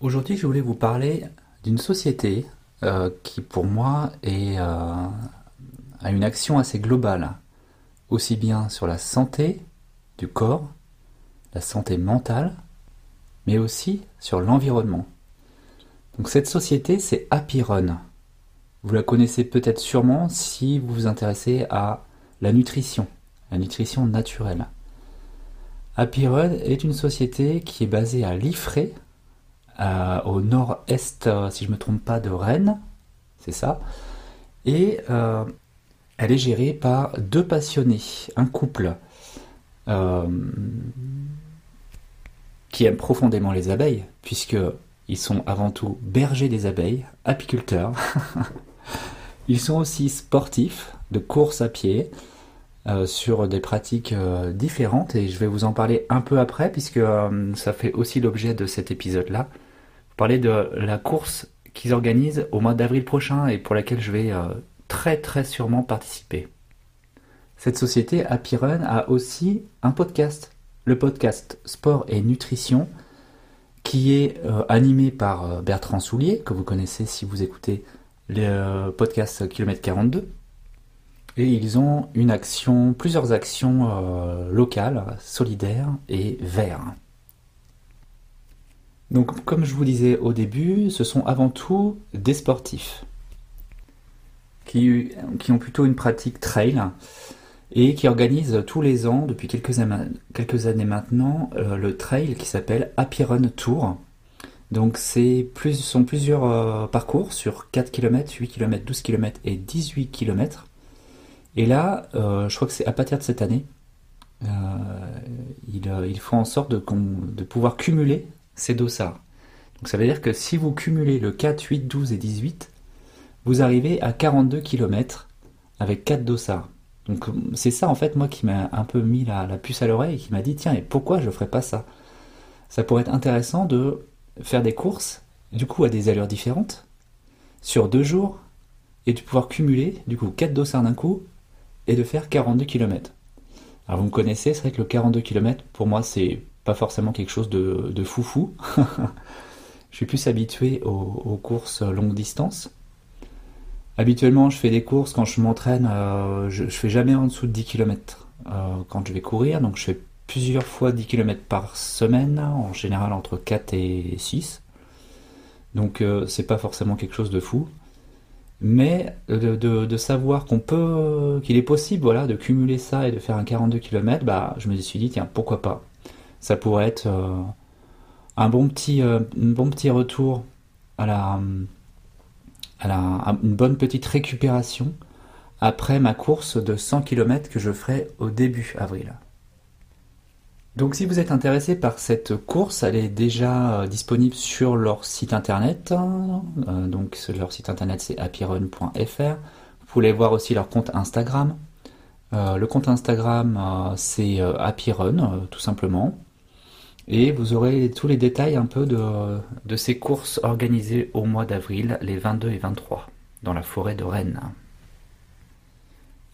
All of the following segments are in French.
Aujourd'hui, je voulais vous parler d'une société euh, qui, pour moi, euh, a une action assez globale, aussi bien sur la santé du corps, la santé mentale, mais aussi sur l'environnement. Donc cette société, c'est Happyrun. Vous la connaissez peut-être sûrement si vous vous intéressez à la nutrition, la nutrition naturelle. Happyrun est une société qui est basée à Liffré, euh, au nord-est, euh, si je ne me trompe pas, de Rennes, c'est ça. Et euh, elle est gérée par deux passionnés, un couple qui aime profondément les abeilles, puisqu'ils sont avant tout bergers des abeilles, apiculteurs. Ils sont aussi sportifs de course à pied sur des pratiques différentes et je vais vous en parler un peu après puisque ça fait aussi l'objet de cet épisode-là parler de la course qu'ils organisent au mois d'avril prochain et pour laquelle je vais euh, très très sûrement participer. Cette société, Happy Run, a aussi un podcast, le podcast Sport et Nutrition, qui est euh, animé par euh, Bertrand Soulier, que vous connaissez si vous écoutez le podcast Kilomètre 42. Et ils ont une action, plusieurs actions locales, solidaires et vertes. Donc, comme je vous disais au début, ce sont avant tout des sportifs qui, ont plutôt une pratique trail et qui organisent tous les ans, depuis quelques, années maintenant, euh, le trail qui s'appelle Happy Run Tour. Donc, ce sont plusieurs euh, parcours sur 4 km, 8 km, 12 km et 18 km. Et là, euh, je crois que c'est à partir de cette année, ils, font en sorte de pouvoir cumuler ces dossards. Donc ça veut dire que si vous cumulez le 4, 8, 12 et 18, vous arrivez à 42 km avec 4 dossards. Donc c'est ça en fait moi qui m'a un peu mis la, puce à l'oreille et qui m'a dit tiens et pourquoi je ne ferais pas ça? Ça pourrait être intéressant de faire des courses du coup à des allures différentes sur deux jours et de pouvoir cumuler du coup 4 dossards d'un coup et de faire 42 km. Alors vous me connaissez, c'est vrai que le 42 km pour moi c'est pas forcément quelque chose de, foufou. je suis plus habitué aux, courses longue distance. Habituellement, je fais des courses quand je m'entraîne, euh, je, fais jamais en dessous de 10 km euh, quand je vais courir, donc je fais plusieurs fois 10 km par semaine, en général entre 4 et 6. Donc euh, c'est pas forcément quelque chose de fou. Mais de, de, savoir qu'on peut, qu'il est possible de cumuler ça et de faire un 42 km, bah, je me suis dit, tiens, pourquoi pas? Ça pourrait être euh, un bon petit, euh, bon petit retour à la, à la une bonne petite récupération après ma course de 100 km que je ferai au début avril. Donc si vous êtes intéressé par cette course, elle est déjà euh, disponible sur leur site internet. donc leur site internet c'est happyrun.fr. Vous pouvez voir aussi leur compte Instagram. le compte Instagram c'est happyrun tout simplement. Et vous aurez tous les détails un peu de, ces courses organisées au mois d'avril, les 22 et 23, dans la forêt de Rennes.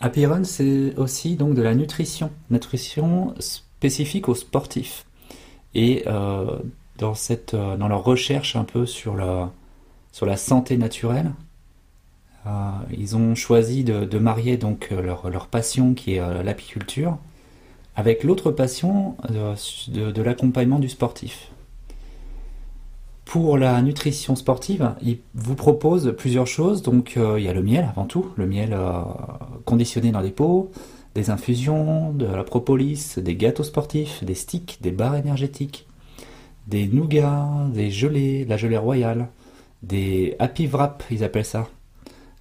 Happy Run, c'est aussi donc de la nutrition, nutrition spécifique aux sportifs. Et euh, dans, cette, euh, dans leur recherche un peu sur la, sur la santé naturelle, euh, ils ont choisi de, marier donc leur, leur, passion qui est l'apiculture avec l'autre passion de, l'accompagnement du sportif. Pour la nutrition sportive, il vous propose plusieurs choses. Donc, euh, il y a le miel avant tout, le miel euh, conditionné dans des pots, des infusions, de la propolis, des gâteaux sportifs, des sticks, des barres énergétiques, des nougats, des gelées, la gelée royale, des happy wrap, ils appellent ça,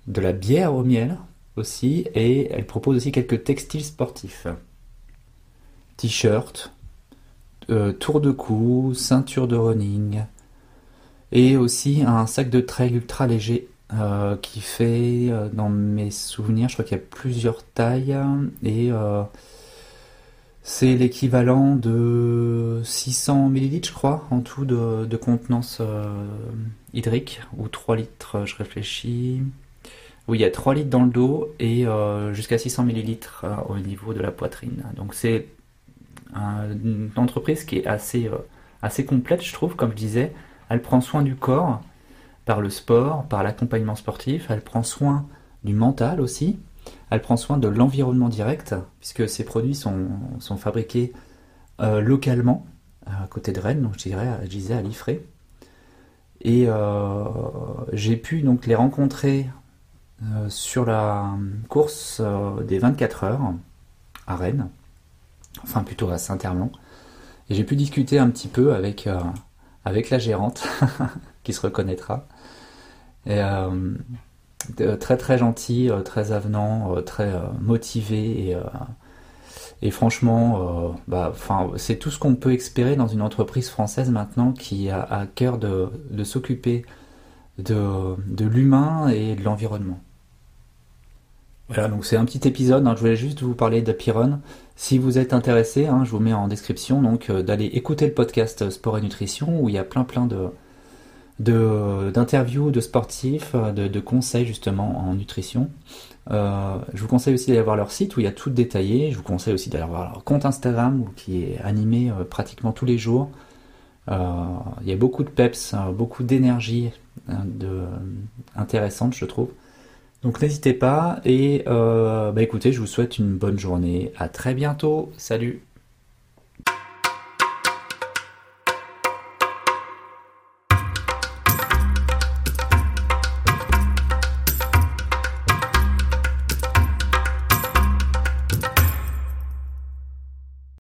de la bière au miel aussi, et elle propose aussi quelques textiles sportifs t-shirt, euh, tour de cou, ceinture de running, et aussi un sac de trail ultra léger euh, qui fait, euh, dans mes souvenirs, je crois qu'il y a plusieurs tailles, et c'est l'équivalent de 600 ml, je crois, en tout de, de contenance hydrique, ou 3 litres, je réfléchis. Oui, il y a 3 litres dans le dos et jusqu'à 600 ml au niveau de la poitrine. Donc c'est une entreprise qui est assez, euh, assez complète, je trouve, comme je disais, Elle prend soin du corps par le sport, par l'accompagnement sportif. Elle prend soin du mental aussi. Elle prend soin de l'environnement direct, puisque ces produits sont, sont fabriqués euh, localement, à côté de Rennes, donc je dirais, je disais à Liffré. Et euh, j'ai pu donc les rencontrer sur la course des 24 heures à Rennes, enfin plutôt à Saint-Hermand. Et j'ai pu discuter un petit peu avec, avec la gérante, qui se reconnaîtra. Et, très très gentil, très avenant, très motivé et franchement, euh, bah, c'est tout ce qu'on peut espérer dans une entreprise française maintenant qui a à cœur de, s'occuper de, l'humain et de l'environnement. Voilà, donc c'est un petit épisode. Hein. je voulais juste vous parler de Piron. Si vous êtes intéressé, hein, je vous mets en description donc euh, d'aller écouter le podcast Sport et Nutrition où il y a plein plein de d'interviews de, sportifs, de, de, conseils justement en nutrition. Euh, je vous conseille aussi d'aller voir leur site où il y a tout détaillé. Je vous conseille aussi d'aller voir leur compte Instagram qui est animé euh, pratiquement tous les jours. Euh, il y a beaucoup de peps, beaucoup d'énergie intéressante, je trouve. Donc n'hésitez pas et bah écoutez, je vous souhaite une bonne journée. À très bientôt. Salut.